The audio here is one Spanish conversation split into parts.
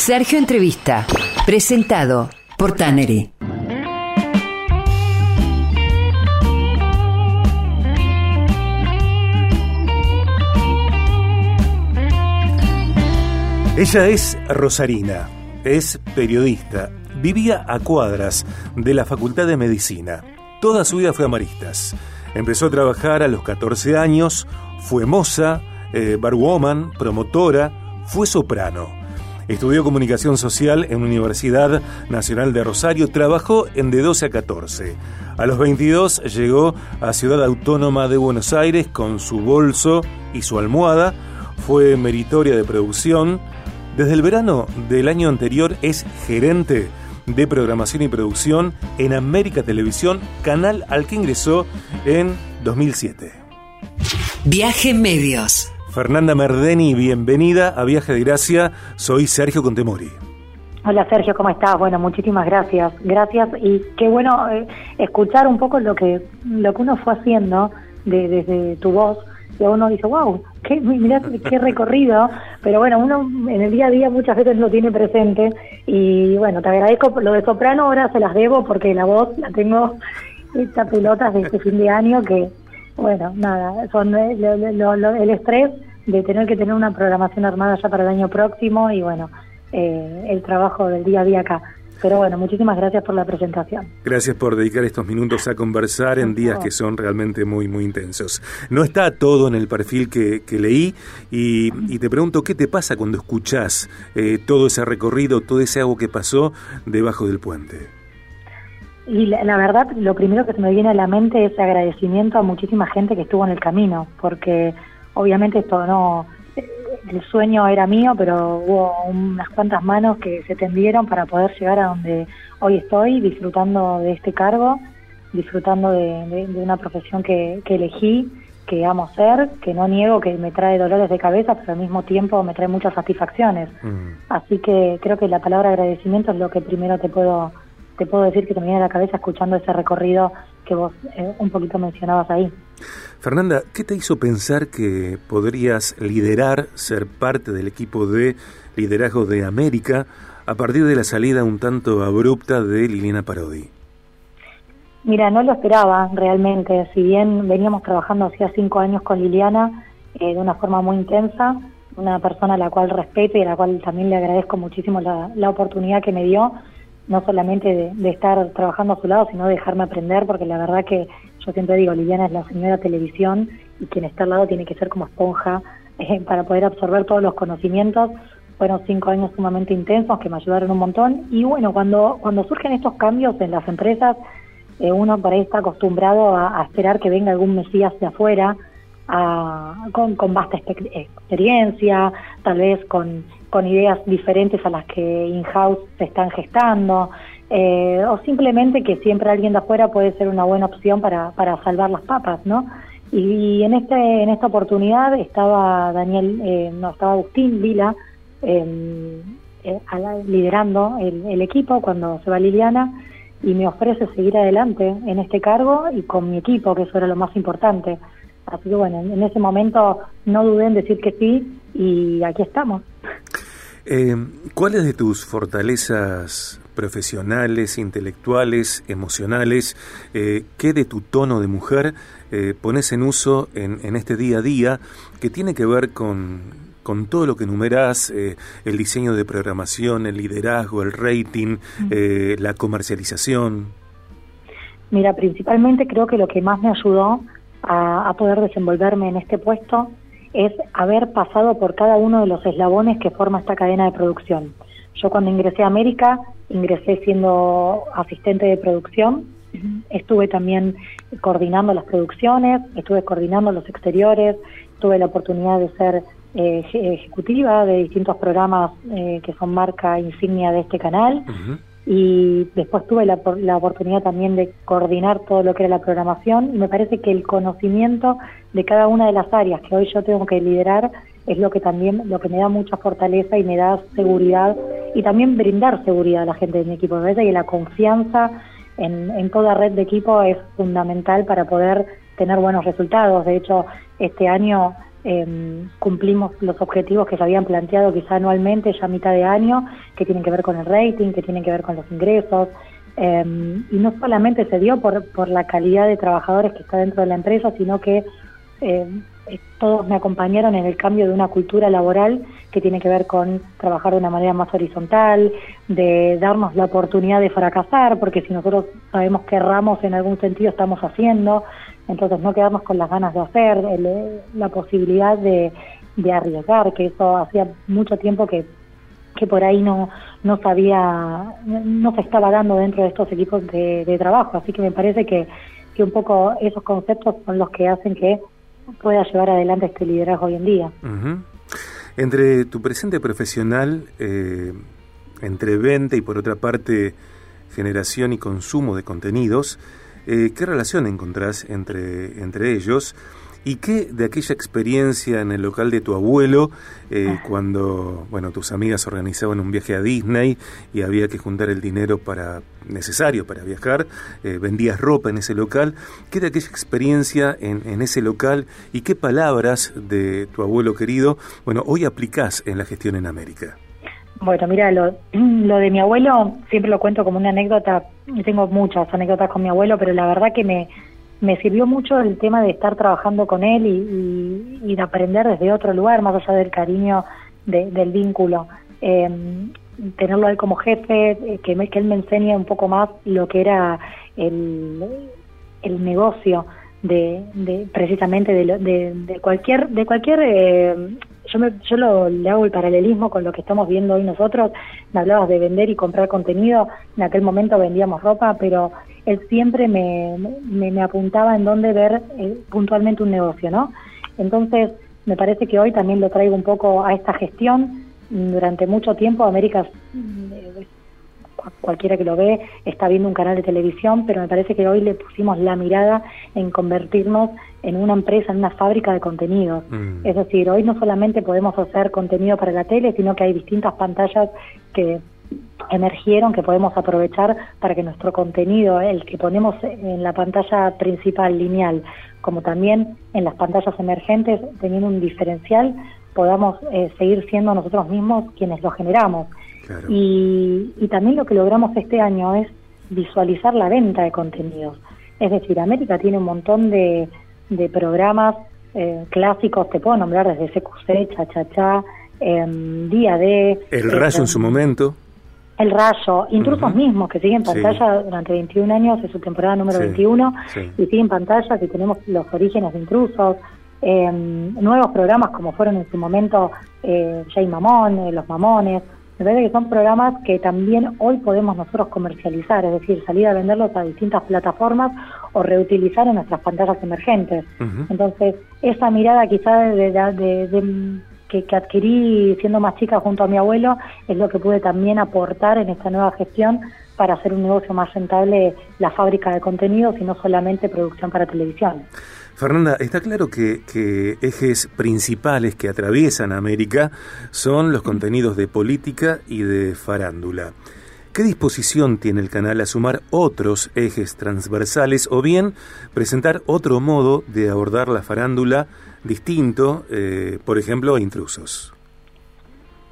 Sergio Entrevista, presentado por Tannery. Ella es Rosarina, es periodista, vivía a cuadras de la Facultad de Medicina. Toda su vida fue amaristas. Empezó a trabajar a los 14 años, fue moza, eh, barwoman, promotora, fue soprano. Estudió comunicación social en Universidad Nacional de Rosario, trabajó en de 12 a 14. A los 22 llegó a Ciudad Autónoma de Buenos Aires con su bolso y su almohada, fue meritoria de producción. Desde el verano del año anterior es gerente de programación y producción en América Televisión, canal al que ingresó en 2007. Viaje Medios. Fernanda Merdeni, bienvenida a Viaje de Gracia. Soy Sergio Contemori. Hola Sergio, ¿cómo estás? Bueno, muchísimas gracias. Gracias y qué bueno eh, escuchar un poco lo que lo que uno fue haciendo desde tu voz. Y uno dice, wow, qué, mirá qué recorrido. Pero bueno, uno en el día a día muchas veces lo tiene presente. Y bueno, te agradezco. Lo de soprano ahora se las debo porque la voz la tengo esta pelotas de este fin de año que bueno, nada, son eh, el estrés de tener que tener una programación armada ya para el año próximo y bueno, eh, el trabajo del día a día acá. Pero bueno, muchísimas gracias por la presentación. Gracias por dedicar estos minutos a conversar en días que son realmente muy, muy intensos. No está todo en el perfil que, leí y, te pregunto, ¿qué te pasa cuando escuchás eh, todo ese recorrido, todo ese agua que pasó debajo del puente? Y la, verdad, lo primero que se me viene a la mente es agradecimiento a muchísima gente que estuvo en el camino, porque obviamente esto no, el sueño era mío, pero hubo unas cuantas manos que se tendieron para poder llegar a donde hoy estoy, disfrutando de este cargo, disfrutando de, una profesión que, elegí, que amo ser, que no niego que me trae dolores de cabeza, pero al mismo tiempo me trae muchas satisfacciones. Mm. Así que creo que la palabra agradecimiento es lo que primero te puedo te puedo decir que te viene a la cabeza escuchando ese recorrido que vos eh, un poquito mencionabas ahí. Fernanda, ¿qué te hizo pensar que podrías liderar, ser parte del equipo de liderazgo de América a partir de la salida un tanto abrupta de Liliana Parodi? Mira, no lo esperaba realmente. Si bien veníamos trabajando hacía cinco años con Liliana eh, de una forma muy intensa, una persona a la cual respeto y a la cual también le agradezco muchísimo la, la oportunidad que me dio, no solamente de, estar trabajando a su lado, sino de dejarme aprender, porque la verdad que yo siempre digo, Liliana es la señora televisión y quien está al lado tiene que ser como esponja eh, para poder absorber todos los conocimientos. Fueron cinco años sumamente intensos que me ayudaron un montón. Y bueno, cuando, cuando surgen estos cambios en las empresas, eh, uno por ahí está acostumbrado a, esperar que venga algún mesías de afuera, con, con vasta experiencia, tal vez con con ideas diferentes a las que in-house se están gestando, eh, o simplemente que siempre alguien de afuera puede ser una buena opción para, para salvar las papas, ¿no? Y, en este en esta oportunidad estaba Daniel, eh, no, estaba Agustín Vila em, eh, liderando el, equipo cuando se va Liliana y me ofrece seguir adelante en este cargo y con mi equipo, que eso era lo más importante. Así que bueno, en ese momento no dudé en decir que sí y aquí estamos. Eh, ¿Cuáles de tus fortalezas profesionales, intelectuales, emocionales, eh, qué de tu tono de mujer eh, pones en uso en, este día a día que tiene que ver con, con todo lo que enumerás, eh, el diseño de programación, el liderazgo, el rating, la comercialización? Mira, principalmente creo que lo que más me ayudó a poder desenvolverme en este puesto es haber pasado por cada uno de los eslabones que forma esta cadena de producción. Yo cuando ingresé a América, ingresé siendo asistente de producción, estuve también coordinando las producciones, estuve coordinando los exteriores, tuve la oportunidad de ser eh, ejecutiva de distintos programas eh, que son marca insignia de este canal y después tuve la, la, oportunidad también de coordinar todo lo que era la programación y me parece que el conocimiento de cada una de las áreas que hoy yo tengo que liderar es lo que también lo que me da mucha fortaleza y me da seguridad y también brindar seguridad a la gente de mi equipo. Me que la confianza en, en toda red de equipo es fundamental para poder tener buenos resultados. De hecho, este año em, cumplimos los objetivos que se habían planteado quizá anualmente ya a mitad de año, que tienen que ver con el rating, que tienen que ver con los ingresos. Em, y no solamente se dio por, por la calidad de trabajadores que está dentro de la empresa, sino que eh, todos me acompañaron en el cambio de una cultura laboral que tiene que ver con trabajar de una manera más horizontal, de darnos la oportunidad de fracasar, porque si nosotros sabemos que erramos en algún sentido estamos haciendo, entonces no quedarnos con las ganas de hacer, eh, la posibilidad de, arriesgar, que eso hacía mucho tiempo que, que por ahí no, no sabía, no se estaba dando dentro de estos equipos de, trabajo, así que me parece que, que un poco esos conceptos son los que hacen que pueda llevar adelante este liderazgo hoy en día. Entre tu presente profesional, eh, entre venta y por otra parte generación y consumo de contenidos, eh, ¿qué relación encontrás entre, entre ellos? ¿Y qué de aquella experiencia en el local de tu abuelo, eh, ah. cuando bueno tus amigas organizaban un viaje a Disney y había que juntar el dinero para necesario para viajar, eh, vendías ropa en ese local? ¿Qué de aquella experiencia en, en, ese local y qué palabras de tu abuelo querido, bueno, hoy aplicás en la gestión en América? Bueno, mira, lo, lo de mi abuelo siempre lo cuento como una anécdota. Tengo muchas anécdotas con mi abuelo, pero la verdad que me me sirvió mucho el tema de estar trabajando con él y, de aprender desde otro lugar, más allá del cariño del vínculo. Em, tenerlo a él como jefe, eh, que, que él me enseñe un poco más lo que era el, el negocio de, de precisamente de, de, cualquier de cualquier eh, yo me, yo lo, le hago el paralelismo con lo que estamos viendo hoy nosotros me hablabas de vender y comprar contenido en aquel momento vendíamos ropa pero él siempre me, me, apuntaba en dónde ver eh, puntualmente un negocio no entonces me parece que hoy también lo traigo un poco a esta gestión durante mucho tiempo América cualquiera que lo ve está viendo un canal de televisión, pero me parece que hoy le pusimos la mirada en convertirnos en una empresa, en una fábrica de contenidos. Mm. Es decir, hoy no solamente podemos hacer contenido para la tele, sino que hay distintas pantallas que emergieron que podemos aprovechar para que nuestro contenido, el que ponemos en la pantalla principal lineal, como también en las pantallas emergentes, teniendo un diferencial, podamos eh, seguir siendo nosotros mismos quienes lo generamos. Y, y también lo que logramos este año es visualizar la venta de contenidos. Es decir, América tiene un montón de, de programas eh, clásicos, te puedo nombrar desde CQC, Cha eh, Día D. El Rayo en su momento. El Rayo, Intrusos mismos, que siguen en pantalla durante 21 años, es su temporada número 21, y siguen en pantalla, y tenemos los orígenes de Intrusos, eh, nuevos programas como fueron en su momento eh, Jay Mamón, eh, Los Mamones, me parece que son programas que también hoy podemos nosotros comercializar, es decir, salir a venderlos a distintas plataformas o reutilizar en nuestras pantallas emergentes. Entonces, esa mirada quizá de, que, que, adquirí siendo más chica junto a mi abuelo es lo que pude también aportar en esta nueva gestión para hacer un negocio más rentable la fábrica de contenidos y no solamente producción para televisión. Fernanda, está claro que, ejes principales que atraviesan América son los contenidos de política y de farándula. ¿Qué disposición tiene el canal a sumar otros ejes transversales o bien presentar otro modo de abordar la farándula distinto, eh, por ejemplo, a intrusos?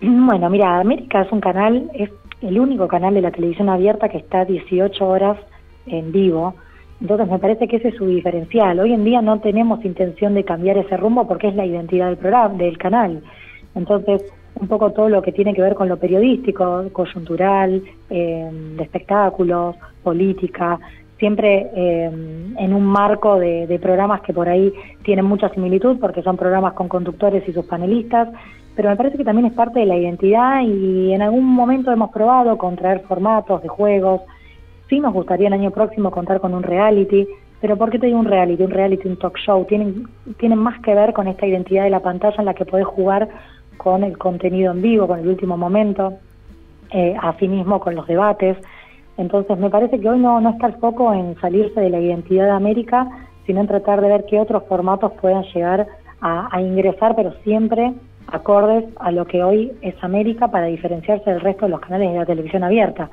Bueno, mira, América es un canal, es el único canal de la televisión abierta que está 18 horas en vivo entonces me parece que ese es su diferencial. Hoy en día no tenemos intención de cambiar ese rumbo porque es la identidad del programa, del canal. Entonces, un poco todo lo que tiene que ver con lo periodístico, coyuntural, eh, de espectáculos, política, siempre eh, en un marco de, programas que por ahí tienen mucha similitud porque son programas con conductores y sus panelistas, pero me parece que también es parte de la identidad y en algún momento hemos probado con traer formatos de juegos, Sí nos gustaría el año próximo contar con un reality, pero ¿por qué te digo un reality? Un reality, un talk show, tienen, tienen más que ver con esta identidad de la pantalla en la que podés jugar con el contenido en vivo, con el último momento, eh, mismo con los debates. Entonces me parece que hoy no, no está el foco en salirse de la identidad de América, sino en tratar de ver qué otros formatos puedan llegar a ingresar, pero siempre acordes a lo que hoy es América para diferenciarse del resto de los canales de la televisión abierta.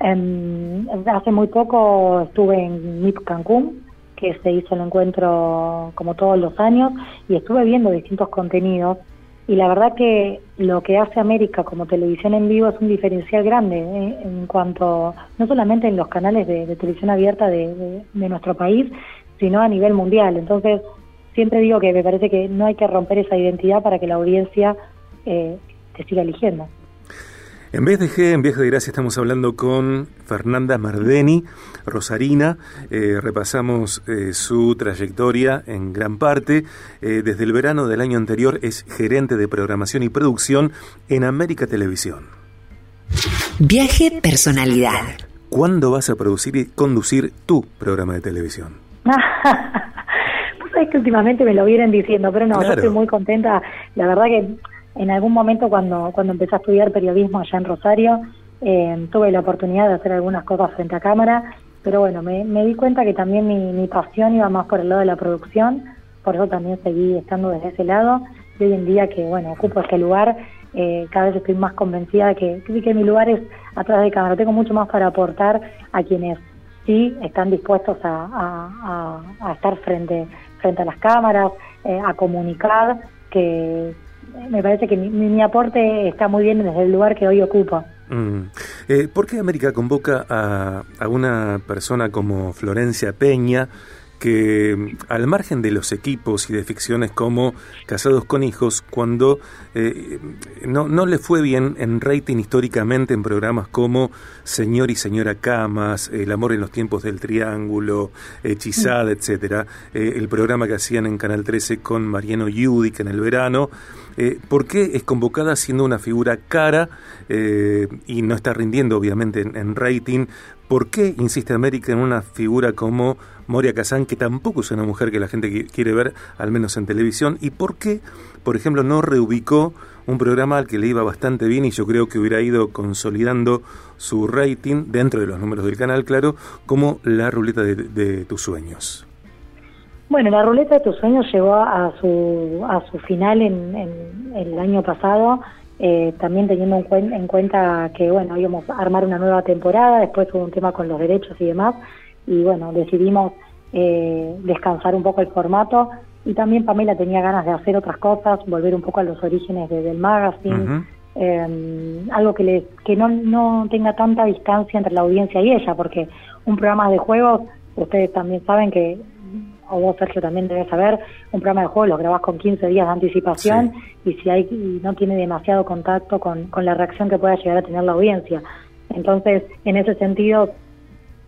hace muy poco estuve en MIP Cancún, que se hizo el encuentro como todos los años y estuve viendo distintos contenidos y la verdad que lo que hace América como televisión en vivo es un diferencial grande ¿eh? en cuanto, no solamente en los canales de, televisión abierta de, nuestro país, sino a nivel mundial. Entonces, siempre digo que me parece que no hay que romper esa identidad para que la audiencia eh, te siga eligiendo. En vez de G, en Viaje de Gracia, estamos hablando con Fernanda Mardeni, Rosarina. Eh, repasamos eh, su trayectoria en gran parte. Eh, desde el verano del año anterior es gerente de programación y producción en América Televisión. Viaje Personalidad. ¿Cuándo vas a producir y conducir tu programa de televisión? pues es que últimamente me lo vienen diciendo, pero no, yo estoy muy contenta. La verdad que en algún momento cuando, cuando empecé a estudiar periodismo allá en Rosario, eh, tuve la oportunidad de hacer algunas cosas frente a cámara, pero bueno, me, di cuenta que también mi, pasión iba más por el lado de la producción, por eso también seguí estando desde ese lado, y hoy en día que, bueno, ocupo este lugar, eh, cada vez estoy más convencida de que, que mi lugar es atrás de cámara, tengo mucho más para aportar a quienes sí están dispuestos a, a, estar frente, frente a las cámaras, eh, a comunicar, que, me parece que mi, aporte está muy bien desde el lugar que hoy ocupo. Mm. Eh, ¿Por qué América convoca a, a, una persona como Florencia Peña, que al margen de los equipos y de ficciones como Casados con Hijos, cuando eh, no, no, le fue bien en rating históricamente en programas como Señor y Señora Camas, El amor en los tiempos del triángulo, Hechizada, mm. etcétera, eh, el programa que hacían en Canal 13 con Mariano Yudic en el verano, eh, ¿por qué es convocada siendo una figura cara y no está rindiendo obviamente en rating? ¿Por qué insiste América en una figura como Moria Kazan, que tampoco es una mujer que la gente quiere ver, al menos en televisión, y por qué, por ejemplo, no reubicó un programa al que le iba bastante bien y yo creo que hubiera ido consolidando su rating dentro de los números del canal, claro, como la ruleta de, tus sueños. Bueno, la ruleta de tus sueños llegó a su, a su final en, el año pasado, eh, también teniendo en, cuenta que, bueno, íbamos a armar una nueva temporada, después hubo un tema con los derechos y demás, y bueno, decidimos eh, descansar un poco el formato y también Pamela tenía ganas de hacer otras cosas, volver un poco a los orígenes del magazine, eh, algo que, le, que no, no tenga tanta distancia entre la audiencia y ella, porque un programa de juegos, ustedes también saben que, o vos Sergio también debes saber, un programa de juegos lo grabás con 15 días de anticipación y si hay no tiene demasiado contacto con, con la reacción que pueda llegar a tener la audiencia. Entonces, en ese sentido,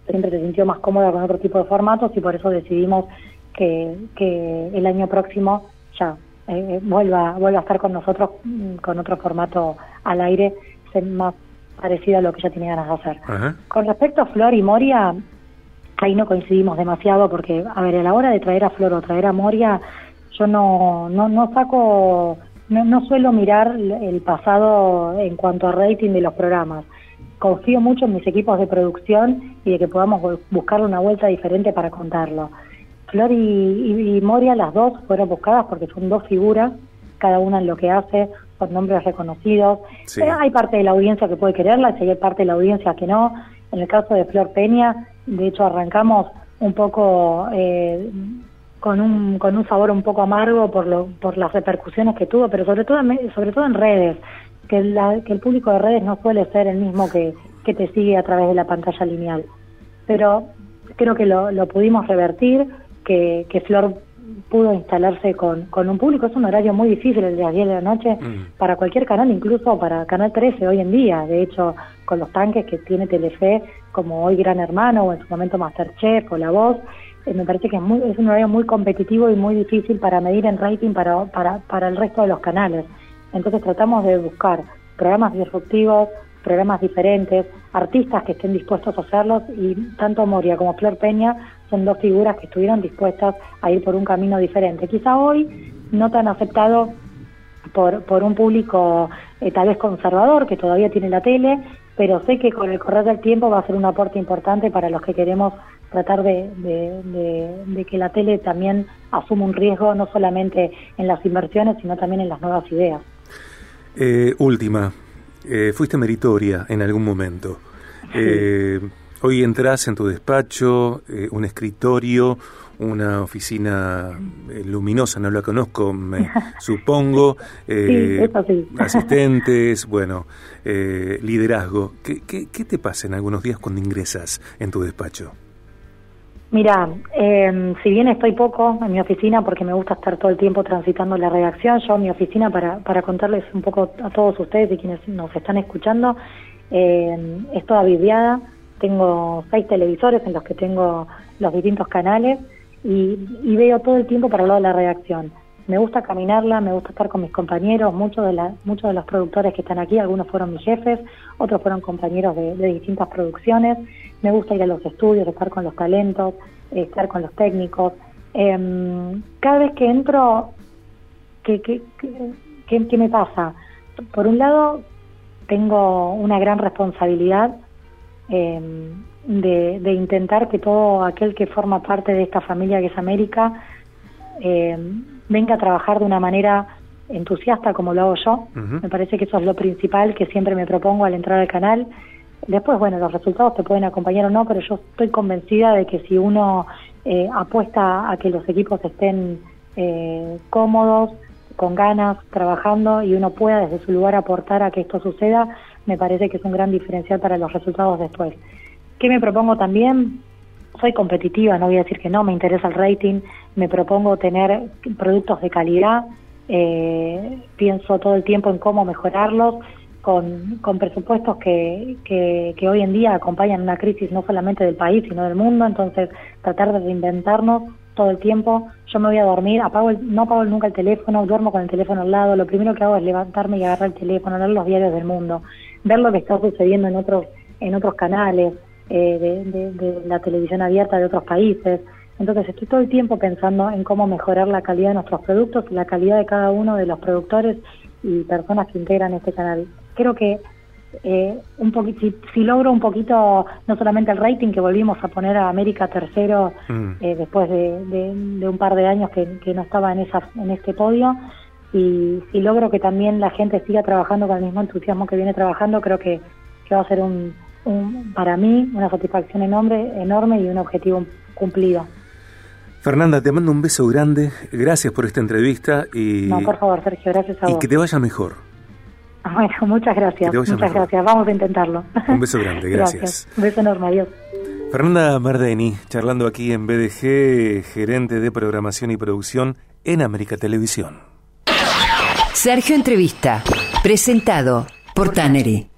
siempre se sintió más cómoda con otro tipo de formatos y por eso decidimos que, que el año próximo ya eh, vuelva, vuelva a estar con nosotros mm, con otro formato al aire, más parecido a lo que ya tenía ganas de hacer. Con respecto a Flor y Moria, ahí no coincidimos demasiado porque, a ver, a la hora de traer a Flor o traer a Moria, yo no, no, no saco, no, no suelo mirar el pasado en cuanto a rating de los programas confío mucho en mis equipos de producción y de que podamos buscarle una vuelta diferente para contarlo. Flor y, Moria, las dos fueron buscadas porque son dos figuras, cada una en lo que hace, son nombres reconocidos. Eh, hay parte de la audiencia que puede quererla y hay parte de la audiencia que no. En el caso de Flor Peña, de hecho arrancamos un poco eh, con, un, con un sabor un poco amargo por, lo, por las repercusiones que tuvo, pero sobre todo, sobre todo en redes que, el público de redes no suele ser el mismo que, que te sigue a través de la pantalla lineal. Pero creo que lo, lo pudimos revertir, que, que Flor pudo instalarse con, con un público. Es un horario muy difícil el de las 10 de la noche mm. para cualquier canal, incluso para Canal 13 hoy en día. De hecho, con los tanques que tiene Telefe, como hoy Gran Hermano o en su momento Masterchef o La Voz, eh, me parece que es, muy, es un horario muy competitivo y muy difícil para medir en rating para, para, para el resto de los canales. Entonces tratamos de buscar programas disruptivos, programas diferentes, artistas que estén dispuestos a hacerlos y tanto Moria como Flor Peña son dos figuras que estuvieron dispuestas a ir por un camino diferente. Quizá hoy no tan aceptado por, por un público eh, tal vez conservador que todavía tiene la tele, pero sé que con el correr del tiempo va a ser un aporte importante para los que queremos tratar de, de que la tele también asuma un riesgo no solamente en las inversiones, sino también en las nuevas ideas. Eh, última, eh, fuiste meritoria en algún momento. Eh, hoy entras en tu despacho, un escritorio, una oficina eh, luminosa, no la conozco, me supongo, eh, asistentes, bueno, eh, liderazgo. ¿Qué, ¿Qué, qué, te pasa en algunos días cuando ingresas en tu despacho? Mira, eh, si bien estoy poco en mi oficina porque me gusta estar todo el tiempo transitando la redacción, yo mi oficina para, para contarles un poco a todos ustedes y quienes nos están escuchando, eh, es toda vidriada, tengo seis televisores en los que tengo los distintos canales y, veo todo el tiempo para lado de la redacción. Me gusta caminarla, me gusta estar con mis compañeros, muchos de, la, muchos de los productores que están aquí, algunos fueron mis jefes, otros fueron compañeros de, de distintas producciones me gusta ir a los estudios, estar con los talentos, estar con los técnicos. Eh, cada vez que entro, ¿qué, qué, qué, qué me pasa? Por un lado, tengo una gran responsabilidad eh, de, de, intentar que todo aquel que forma parte de esta familia que es América eh, venga a trabajar de una manera entusiasta como lo hago yo. Uh -huh. Me parece que eso es lo principal que siempre me propongo al entrar al canal Después, bueno, los resultados te pueden acompañar o no, pero yo estoy convencida de que si uno eh, apuesta a que los equipos estén eh, cómodos, con ganas, trabajando y uno pueda desde su lugar aportar a que esto suceda, me parece que es un gran diferencial para los resultados después. ¿Qué me propongo también? Soy competitiva, no voy a decir que no, me interesa el rating, me propongo tener productos de calidad, eh, pienso todo el tiempo en cómo mejorarlos con, con presupuestos que, que, que, hoy en día acompañan una crisis no solamente del país, sino del mundo, entonces tratar de reinventarnos todo el tiempo. Yo me voy a dormir, apago el, no apago nunca el teléfono, duermo con el teléfono al lado, lo primero que hago es levantarme y agarrar el teléfono, leer los diarios del mundo, ver lo que está sucediendo en otros, en otros canales eh, de, de, de la televisión abierta de otros países. Entonces estoy todo el tiempo pensando en cómo mejorar la calidad de nuestros productos la calidad de cada uno de los productores y personas que integran este canal creo que eh, un poquito, si, si, logro un poquito, no solamente el rating, que volvimos a poner a América tercero mm. eh, después de, de, de, un par de años que, que, no estaba en, esa, en este podio, y si logro que también la gente siga trabajando con el mismo entusiasmo que viene trabajando, creo que, que va a ser un, un, para mí una satisfacción enorme, enorme y un objetivo cumplido. Fernanda, te mando un beso grande, gracias por esta entrevista y... No, por favor, Sergio, gracias a y que te vaya mejor. Bueno, muchas gracias. Muchas mejor. gracias. Vamos a intentarlo. Un beso grande, gracias. gracias. Un beso enorme, adiós. Fernanda Mardeni, charlando aquí en BDG, gerente de programación y producción en América Televisión. Sergio Entrevista, presentado por Tannery.